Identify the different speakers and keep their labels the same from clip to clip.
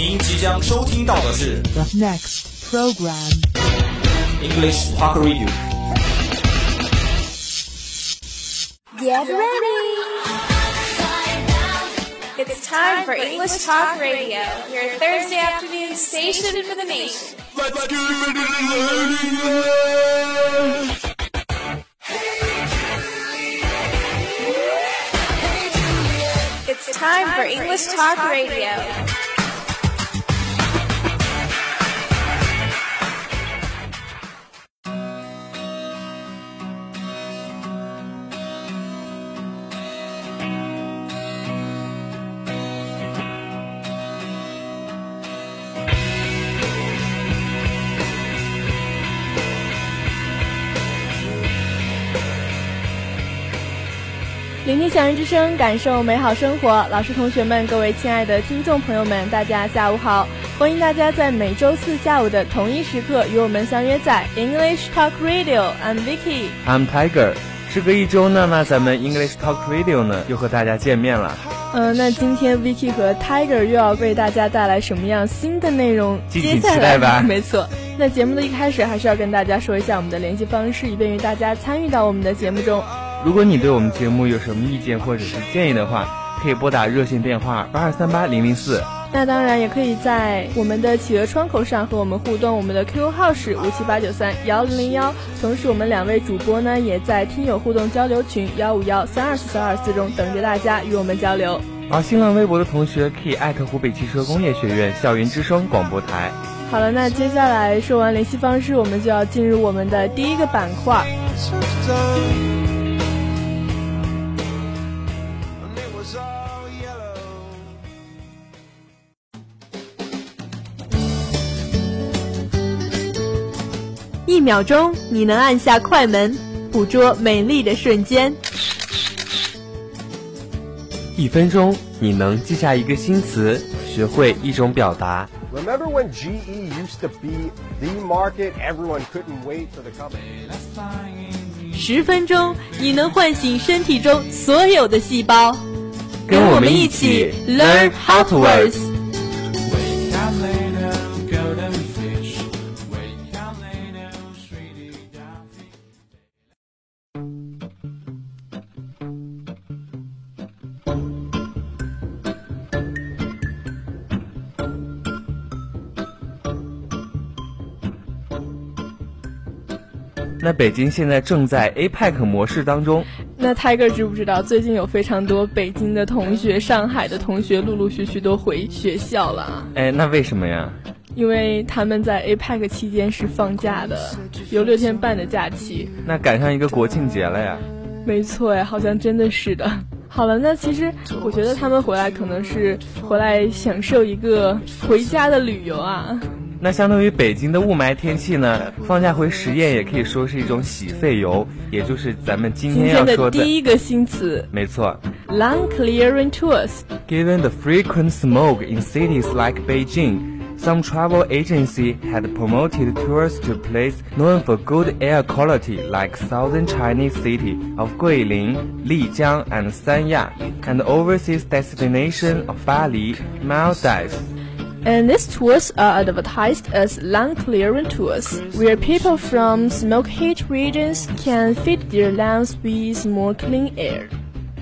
Speaker 1: 您即将收听到的是
Speaker 2: The next program.
Speaker 1: English Talk Radio。
Speaker 3: Get ready! It's time for English Talk Radio, your Thursday afternoon station for the nation. It's time for English Talk Radio.
Speaker 4: 聆 听响人之声，感受美好生活。老师、同学们，各位亲爱的听众朋友们，大家下午好！欢迎大家在每周四下午的同一时刻与我们相约在 English Talk Radio。I'm Vicky。
Speaker 5: I'm Tiger。时隔一周呢，那咱们 English Talk Radio 呢又和大家见面了。
Speaker 4: 嗯、那今天 Vicky 和 Tiger 又要为大家带来什么样新的内容？
Speaker 5: 敬请期待吧
Speaker 4: 没错。那节目的一开始，还是要跟大家说一下我们的联系方式，以便于大家参与到我们的节目中。
Speaker 5: 如果你对我们节目有什么意见或者是建议的话，可以拨打热线电话八二三八零零四。
Speaker 4: 那当然也可以在我们的企鹅窗口上和我们互动，我们的 QQ 号是五七八九三幺零零幺。同时，我们两位主播呢也在听友互动交流群幺五幺三二四三二四中等着大家与我们交流。
Speaker 5: 而新浪微博的同学可以艾特湖北汽车工业学院校园之声广播台。
Speaker 4: 好了，那接下来说完联系方式，我们就要进入我们的第一个板块。一秒钟，你能按下快门，捕捉美丽的瞬间。
Speaker 5: 一分钟，你能记下一个新词，学会一种表达。
Speaker 6: Remember when GE used to be the market? Everyone couldn't wait for the company.
Speaker 4: 十分钟，你能唤醒身体中所有的细胞。
Speaker 5: 跟我们一起 learn how to work。那北京现在正在 APEC 模式当中，
Speaker 4: 那 Tiger 知不知道，最近有非常多北京的同学、上海的同学陆陆续续都回学校了啊，
Speaker 5: 哎，那为什么呀？
Speaker 4: 因为他们在 APEC 期间是放假的，有六天半的假期。
Speaker 5: 那赶上一个国庆节了呀。
Speaker 4: 没错哎，好像真的是的。好了，那其实我觉得他们回来可能是回来享受一个回家的旅游啊。
Speaker 5: 那相对于北京的雾霾天气呢，放假回十堰也可以说是一种洗肺游，也就是咱们今
Speaker 4: 今天
Speaker 5: 天要说的。
Speaker 4: 的第一个新词
Speaker 5: 没错
Speaker 4: “lung clearing tours”。
Speaker 5: ，Given the frequent smoke in cities like Beijing, some travel agency had promoted tours to places known for good air quality like southern Chinese city of Guilin, Lijiang, and Sanya, and overseas destination of Bali, Maldives.
Speaker 4: And these tours are advertised as lung clearing tours, where people from smoke hit regions can feed their lungs with more clean air.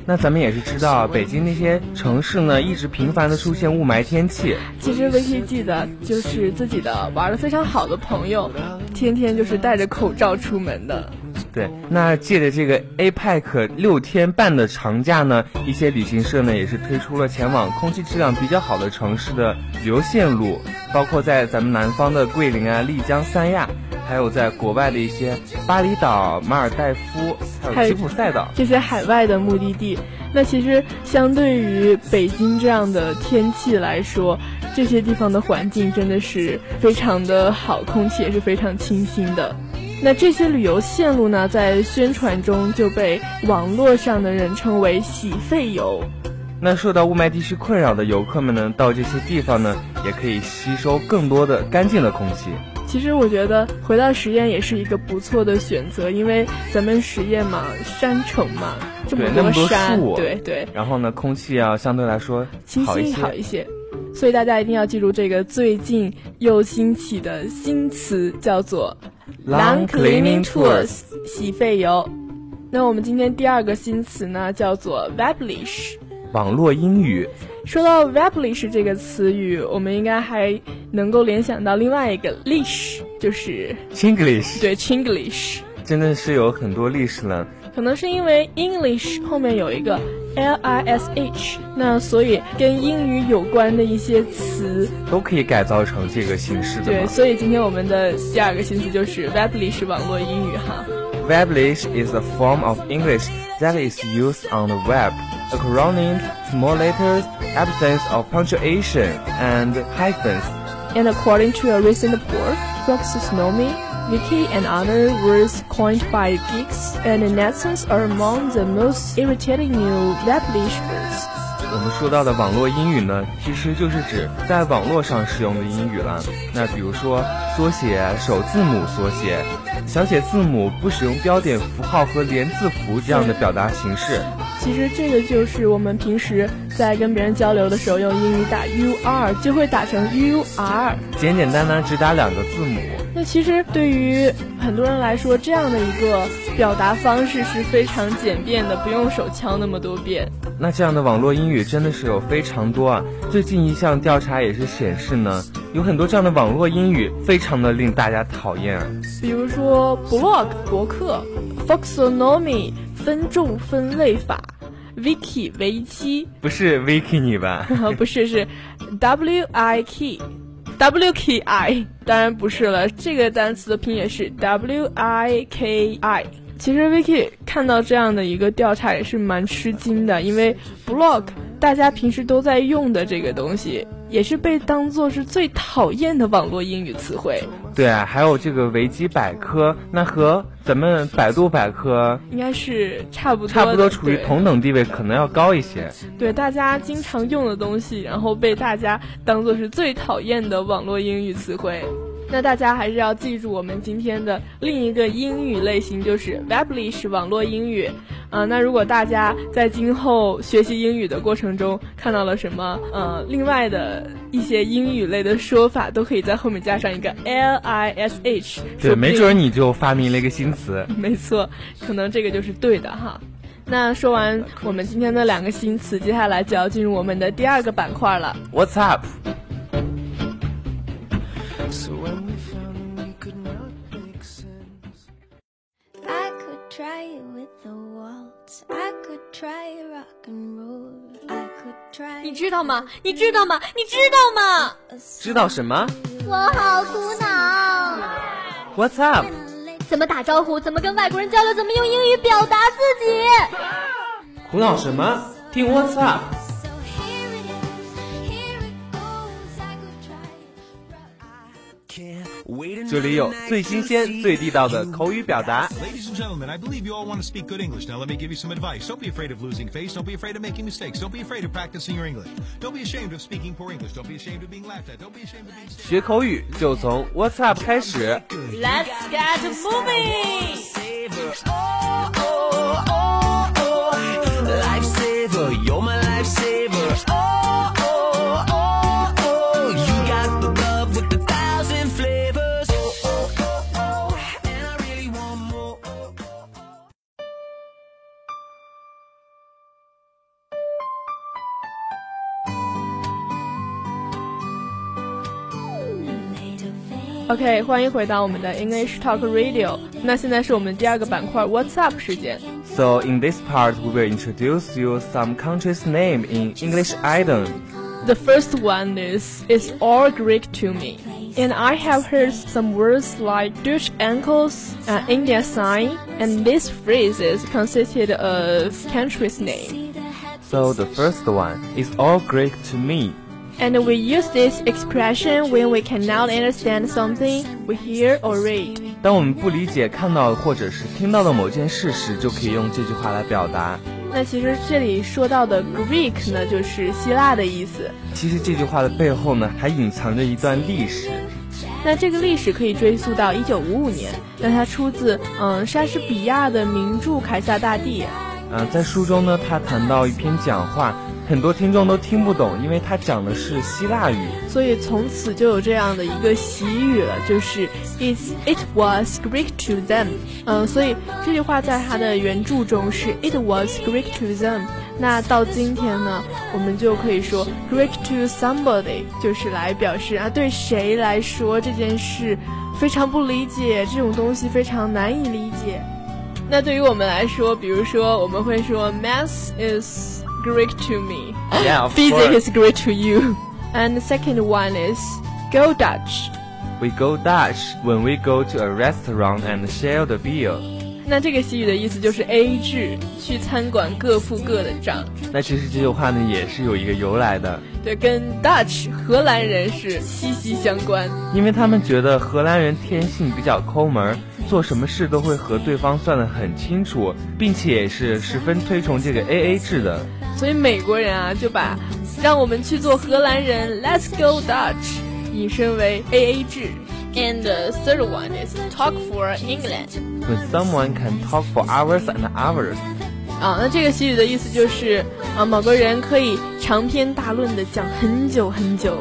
Speaker 5: 那咱们也是知道，北京那些城市呢，一直频繁的出现雾霾天气。
Speaker 4: 其实 Vicky 记得，就是自己的玩的非常好的朋友，天天就是戴着口罩出门的。
Speaker 5: 对，那借着这个 APEC 六天半的长假呢，一些旅行社呢也是推出了前往空气质量比较好的城市的旅游线路，包括在咱们南方的桂林啊、丽江、三亚，还有在国外的一些巴厘岛、马尔代夫，还
Speaker 4: 有
Speaker 5: 吉普赛岛。
Speaker 4: 这些海外的目的地，那其实相对于北京这样的天气来说，这些地方的环境真的是非常的好，空气也是非常清新的。那这些旅游线路呢，在宣传中就被网络上的人称为“洗肺游”。
Speaker 5: 那受到雾霾地区困扰的游客们呢，到这些地方呢，也可以吸收更多的干净的空气。
Speaker 4: 其实我觉得回到十堰也是一个不错的选择，因为咱们十堰嘛，山城嘛，这么
Speaker 5: 对那么多
Speaker 4: 山，
Speaker 5: 树
Speaker 4: 对对，
Speaker 5: 然后呢，空气啊相对来说
Speaker 4: 清新。
Speaker 5: 好一些。
Speaker 4: 所以大家一定要记住这个最近又兴起的新词，叫做
Speaker 5: Lawn cleaning Tools
Speaker 4: 洗肺油。那我们今天第二个新词呢，叫做 Weblish。
Speaker 5: 网络英语。
Speaker 4: 说到 Weblish 这个词语，我们应该还能够联想到另外一个 lish，就是
Speaker 5: Chinglish
Speaker 4: 对 Chinglish。
Speaker 5: 真的是有很多历史了。
Speaker 4: 可能是因为 English 后面有一个 L I S H，那所以跟英语有关的一些词，
Speaker 5: 都可以改造成这个形式的
Speaker 4: 对，
Speaker 5: 嘛。
Speaker 4: 所以今天我们的第二个新词就是 Weblish 网络英语哈。
Speaker 5: Weblish is a form of English that is used on the web. Acronyms, small letters, absence of punctuation, and hyphens.
Speaker 4: And according to a recent report, Foxonomy, Wiki, and other words coined by geeks and netizens are among the most irritating new Weblish words.
Speaker 5: 我们说到的网络英语呢，其实就是指在网络上使用的英语了。那比如说缩写、首字母缩写、小写字母不使用标点符号和连字符这样的表达形式。
Speaker 4: 其实这个就是我们平时在跟别人交流的时候，用英语打 u r 就会打成 u r。
Speaker 5: 简简单单只打两个字母。
Speaker 4: 那其实对于很多人来说，这样的一个表达方式是非常简便的，不用手敲那么多遍。
Speaker 5: 那这样的网络英语真的是有非常多啊！最近一项调查也是显示呢，有很多这样的网络英语非常的令大家讨厌啊。
Speaker 4: 比如说 blog 博客，Foxonomy 分众分类法，Wiki 维基，
Speaker 5: 不是 Vicky 你吧？
Speaker 4: 不是是 W I K。W K I 当然不是了，这个单词的拼写是 W I K I。其实 Vicky 看到这样的一个调查也是蛮吃惊的，因为 blog 大家平时都在用的这个东西，也是被当做是最讨厌的网络英语词汇。
Speaker 5: 对啊，还有这个维基百科，那和咱们百度百科
Speaker 4: 应该是差不多，
Speaker 5: 差不多处于同等地位，可能要高一些。
Speaker 4: 对大家经常用的东西，然后被大家当做是最讨厌的网络英语词汇。那大家还是要记住我们今天的另一个英语类型，就是 Weblish 网络英语。啊、那如果大家在今后学习英语的过程中看到了什么呃另外的一些英语类的说法，都可以在后面加上一个 L I S H。
Speaker 5: 对，没准儿你就发明了一个新词。
Speaker 4: 没错，可能这个就是对的哈。那说完我们今天的两个新词，接下来就要进入我们的第二个板块了。
Speaker 5: What's up？
Speaker 7: Try it with the waltz. I could try rock and roll. I could try.
Speaker 8: 你知道吗？你知道吗？你知道吗？
Speaker 5: 知道什么
Speaker 8: 我好苦恼。
Speaker 5: ？What's up？
Speaker 8: 怎么打招呼？怎么跟外国人交流？怎么用英语表达自己？
Speaker 5: 苦恼什么？听 What's up？这里有最新鲜、最地道的口语表达。
Speaker 9: Ladies and gentlemen, I believe you all want to speak good English. Now, let me give you some advice. Don't be afraid of losing face. Don't be afraid of making mistakes. Don't be afraid of practicing your English. Don't be ashamed of speaking poor English. Don't be ashamed of being laughed at. Don't be ashamed of being.
Speaker 5: 学口语就从 What's up 开始。
Speaker 8: Let's get moving！
Speaker 4: OK，欢迎回到我们的 English Talk Radio。那现在是我们第二个板块 What's Up 时间。
Speaker 5: So in this part, we will introduce you some countries' name in English item.
Speaker 4: The first one is is all Greek to me. And I have heard some words like Dutch ankles and Indian sign, and these phrases consisted of country's name.
Speaker 5: So the first one is all Greek to me.
Speaker 4: And we use this expression when we cannot understand something we hear or read.
Speaker 5: 当我们不理解看到或者是听到的某件事时，就可以用这句话来表达。
Speaker 4: 那其实这里说到的 Greek 呢，就是希腊的意思。
Speaker 5: 其实这句话的背后呢，还隐藏着一段历史。
Speaker 4: 那这个历史可以追溯到一九五五年，那它出自嗯莎士比亚的名著《凯撒大帝》。
Speaker 5: 嗯、在书中呢，他谈到一篇讲话，很多听众都听不懂，因为它讲的是希腊语。
Speaker 4: 所以从此就有这样的一个习语了，就是 it it was Greek to them。嗯，所以这句话在它的原著中是 it was Greek to them。那到今天呢，我们就可以说 Greek to somebody，就是来表示啊，对谁来说这件事非常不理解，这种东西非常难以理解。那对于我们来说，比如说我们会说 Math is Greek to
Speaker 5: me。Yeah, of
Speaker 4: Physics
Speaker 5: course.
Speaker 4: is great to you. And the second one is go Dutch.
Speaker 5: We go Dutch when we go to a restaurant and share the bill。
Speaker 4: 那这个习语的意思就是 A 制，去餐馆各付各的账。
Speaker 5: 那其实这句话呢也是有一个由来的，
Speaker 4: 对，跟 Dutch 荷兰人是息息相关。
Speaker 5: 因为他们觉得荷兰人天性比较抠门儿，做什么事都会和对方算得很清楚，并且也是十分推崇这个 A A 制的。
Speaker 4: 所以美国人啊就把让我们去做荷兰人，Let's go Dutch，引申为 A A 制。And the third one is talk for England。
Speaker 5: When someone can talk for hours and hours，
Speaker 4: 啊，那这个习语的意思就是啊，某个人可以长篇大论的讲很久很久。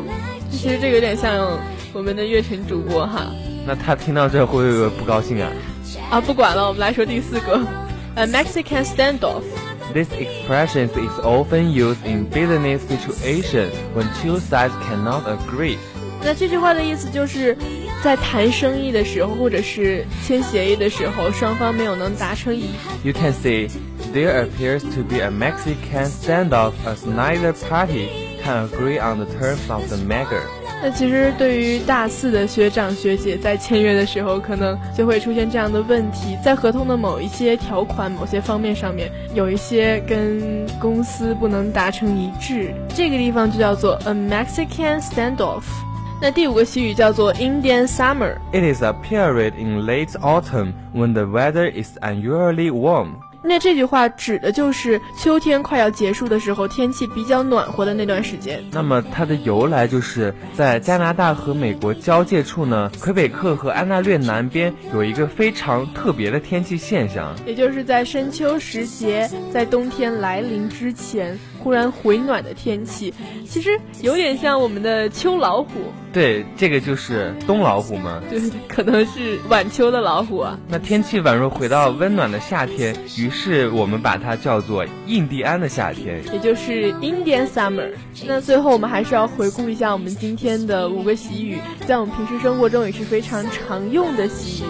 Speaker 4: 其实这个有点像我们的乐晨主播哈。
Speaker 5: 那他听到这会不会不高兴啊
Speaker 4: 啊，不管了，我们来说第四个，呃，Mexican standoff。
Speaker 5: ？This expression is often used in business situations when two sides cannot agree。
Speaker 4: 那这句话的意思就是， 在谈生意的时候，或者是签协议的时候，双方没有能达成一
Speaker 5: You can see there appears to be a Mexican standoff as neither party can agree on the terms of the matter。
Speaker 4: 那其实对于大四的学长学姐在签约的时候，可能就会出现这样的问题，在合同的某一些条款、某些方面上面，有一些跟公司不能达成一致，这个地方就叫做 a Mexican standoff。那第五个习语叫做 Indian Summer。
Speaker 5: It is a period in late autumn when the weather is unusually warm。
Speaker 4: 那这句话指的就是秋天快要结束的时候，天气比较暖和的那段时间。
Speaker 5: 那么它的由来就是在加拿大和美国交界处呢，魁北克和安大略南边有一个非常特别的天气现象。
Speaker 4: 也就是在深秋时节，在冬天来临之前，忽然回暖的天气，其实有点像我们的秋老虎，
Speaker 5: 对，这个就是冬老虎嘛。
Speaker 4: 对，可能是晚秋的老虎啊。
Speaker 5: 那天气宛若回到温暖的夏天，于是我们把它叫做印第安的夏天。
Speaker 4: 也就是 Indian Summer。那最后我们还是要回顾一下我们今天的五个习语，在我们平时生活中也是非常常用的习语。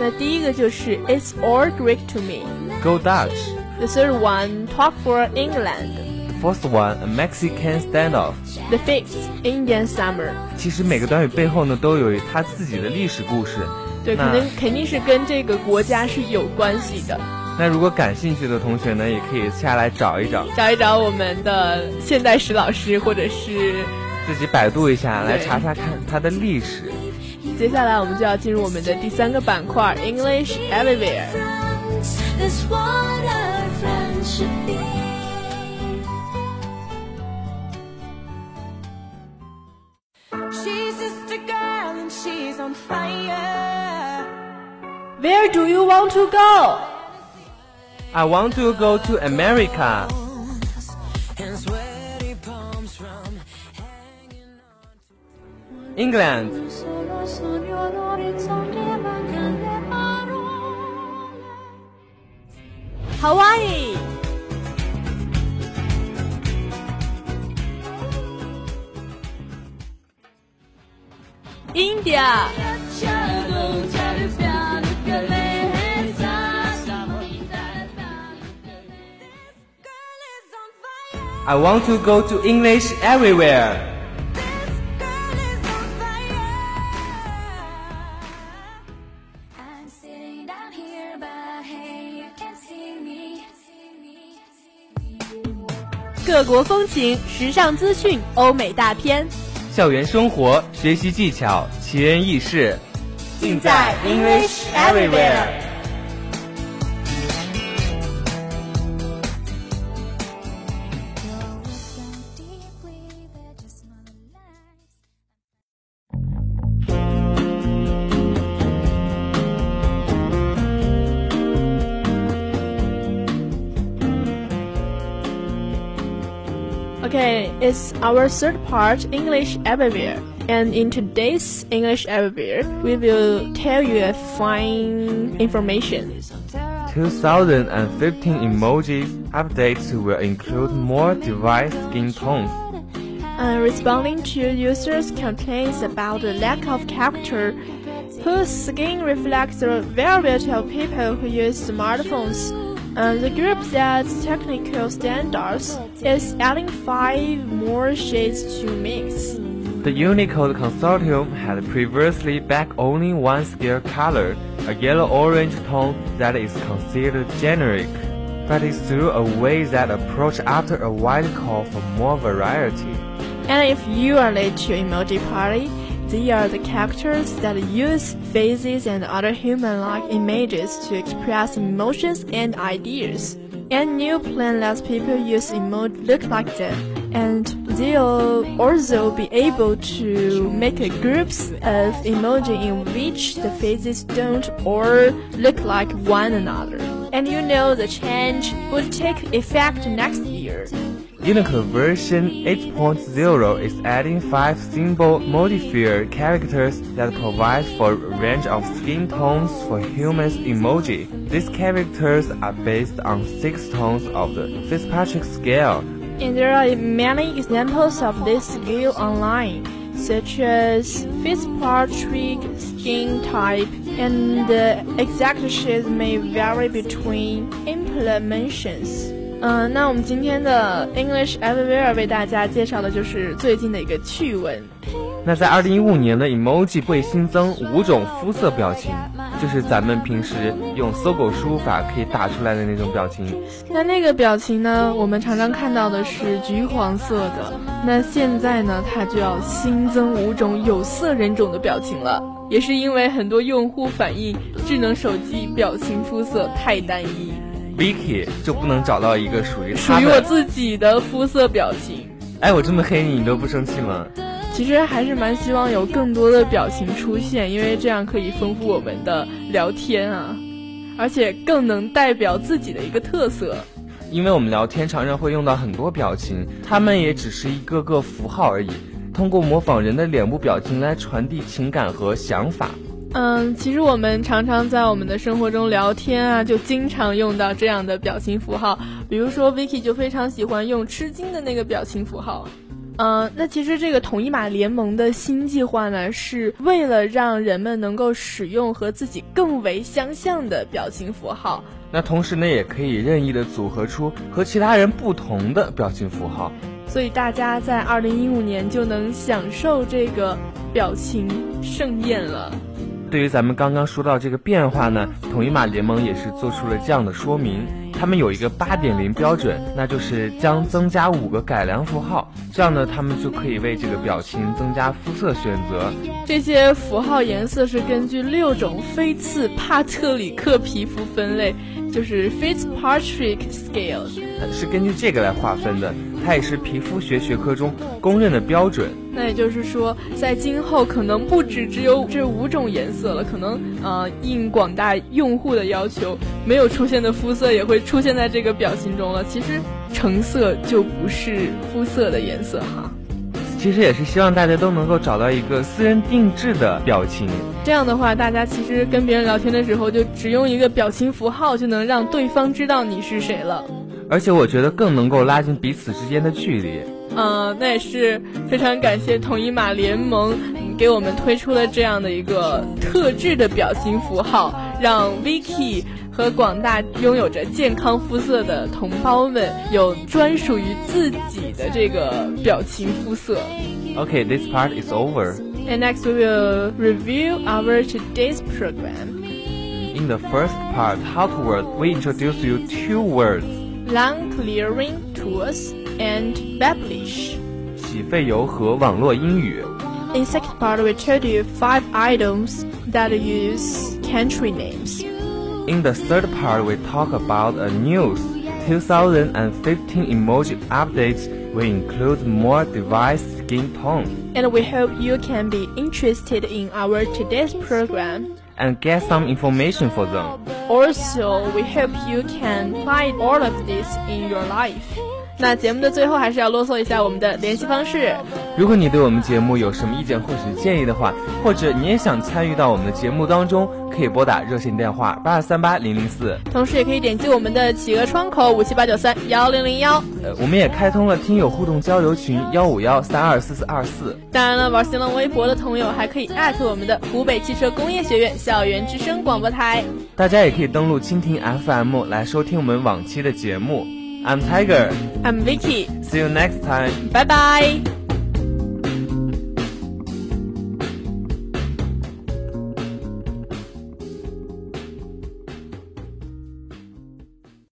Speaker 4: 那第一个就是 It's all Greek to me。
Speaker 5: Go Dutch。
Speaker 4: The third one, talk for England.
Speaker 5: Fourth one, a Mexican standoff。
Speaker 4: The fifth, Indian summer.
Speaker 5: 其实每个短语背后呢，都有它自己的历史故事。
Speaker 4: 对，
Speaker 5: 那
Speaker 4: 肯定肯定是跟这个国家是有关系的。
Speaker 5: 那如果感兴趣的同学呢，也可以下来找一找，
Speaker 4: 找一找我们的现代史老师，或者是
Speaker 5: 自己百度一下，来查查看它的历史。
Speaker 4: 接下来我们就要进入我们的第三个板块 English Everywhere。
Speaker 1: She's on fire.
Speaker 4: Where do you want to go?
Speaker 5: I want to go to America.
Speaker 1: And sweaty palms from
Speaker 5: England.
Speaker 7: Solo sogno l'orizzonte mancan le parole.
Speaker 4: Hawaii.
Speaker 1: Fire.
Speaker 5: I want to go to English everywhere.
Speaker 1: Girl is on fire.
Speaker 7: I'm sitting down here, but hey, you can see me.
Speaker 4: 各国风情、时尚资讯、欧美大片，
Speaker 5: 校园生活、学习技巧、奇人异事，尽在 English everywhere。
Speaker 4: 哦，it's our third part English Everywhere. And in today's English Everywhere, we will tell you a fine information.
Speaker 5: 2015 emoji updates will include more device skin tones.
Speaker 4: Uh, responding to users' complaints about the lack of character, whose skin reflects the variety of people who use smartphones. Uh, the group sets technical standards is adding five more shades to mix.
Speaker 5: The Unicode Consortium had previously backed only one scale color, a yellow-orange tone that is considered generic, but it threw away that approach after a wide call for more variety.
Speaker 4: And if you are late to emoji party, they are the characters that use faces and other human-like images to express emotions and ideas. And new plan lets people use emoji look like them, and they'll also be able to make groups of emoji in which the faces don't or look like one another. And you know the change would take effect next year.
Speaker 5: Unicode version 8.0 is adding five simple modifier characters that provide for a range of skin tones for humans emoji. These characters are based on six tones of the Fitzpatrick scale.
Speaker 4: And there are many examples of this scale online, such as Fitzpatrick skin type, and the exact shades may vary between implementations. 嗯，那我们今天的 English Everywhere 为大家介绍的就是最近的一个趣闻。
Speaker 5: 那在二零一五年的 emoji 会新增五种肤色表情，就是咱们平时用搜狗输入法可以打出来的那种表情。
Speaker 4: 那那个表情呢，我们常常看到的是橘黄色的。那现在呢，它就要新增五种有色人种的表情了，也是因为很多用户反映智能手机表情肤色太单一。
Speaker 5: Vicky 就不能找到一个属于
Speaker 4: 属。于我自己的肤色表情。
Speaker 5: 哎，我这么黑你，你都不生气吗？
Speaker 4: 其实还是蛮希望有更多的表情出现，因为这样可以丰富我们的聊天啊，而且更能代表自己的一个特色。
Speaker 5: 因为我们聊天常常会用到很多表情，它们也只是一个个符号而已，通过模仿人的脸部表情来传递情感和想法。
Speaker 4: 嗯，其实我们常常在我们的生活中聊天啊，就经常用到这样的表情符号。比如说，Vicky 就非常喜欢用吃惊的那个表情符号。嗯，那其实这个统一码联盟的新计划呢，是为了让人们能够使用和自己更为相像的表情符号。
Speaker 5: 那同时呢，也可以任意的组合出和其他人不同的表情符号。
Speaker 4: 所以大家在二零一五年就能享受这个表情盛宴了。
Speaker 5: 对于咱们刚刚说到这个变化呢，统一码联盟也是做出了这样的说明。他们有一个八点零标准，那就是将增加五个改良符号，这样呢，他们就可以为这个表情增加肤色选择。
Speaker 4: 这些符号颜色是根据六种菲茨帕特里克皮肤分类，就是 Fitzpatrick Scale。
Speaker 5: 呃是根据这个来划分的，它也是皮肤学学科中公认的标准。
Speaker 4: 那也就是说，在今后可能不止只有这五种颜色了，可能呃应广大用户的要求，没有出现的肤色也会出现在这个表情中了。其实橙色就不是肤色的颜色哈。
Speaker 5: 其实也是希望大家都能够找到一个私人定制的表情。
Speaker 4: 这样的话，大家其实跟别人聊天的时候，就只用一个表情符号，就能让对方知道你是谁了。
Speaker 5: 而且我觉得更能够拉近彼此之间的距离。
Speaker 4: 呃，那也是非常感谢统一码联盟嗯给我们推出了这样的一个特制的表情符号，让 Vicky 和广大拥有着健康肤色的同胞们有专属于自己的这个表情肤色。
Speaker 5: Okay, this part is over.
Speaker 4: And next we will review our today's program.
Speaker 5: In the first part, How to Word, we introduce you two words.
Speaker 4: Long clearing tools and Babblish.
Speaker 5: 洗费油和网络英语。
Speaker 4: In second part, we told you five items that use country names.
Speaker 5: In the third part, we talk about a news. 2015 emoji updates will include more device skin tone
Speaker 4: And we hope you can be interested in our today's program.
Speaker 5: and get some information for them.
Speaker 4: Also, we hope you can apply all of this in your life. 那节目的最后还是要啰嗦一下我们的联系方式。
Speaker 5: 如果你对我们节目有什么意见或是建议的话，或者你也想参与到我们的节目当中，可以拨打热线电话八二三八零零四，
Speaker 4: 同时也可以点击我们的企鹅窗口五七八九三幺零零幺。
Speaker 5: 呃，我们也开通了听友互动交流群幺五幺三二四四二四。
Speaker 4: 当然了，玩新浪微博的朋友还可以艾特我们的湖北汽车工业学院校园之声广播台。
Speaker 5: 大家也可以登录蜻蜓 FM 来收听我们往期的节目。I'm Tiger.
Speaker 4: I'm Vicky.
Speaker 5: See you next time.
Speaker 4: 拜拜。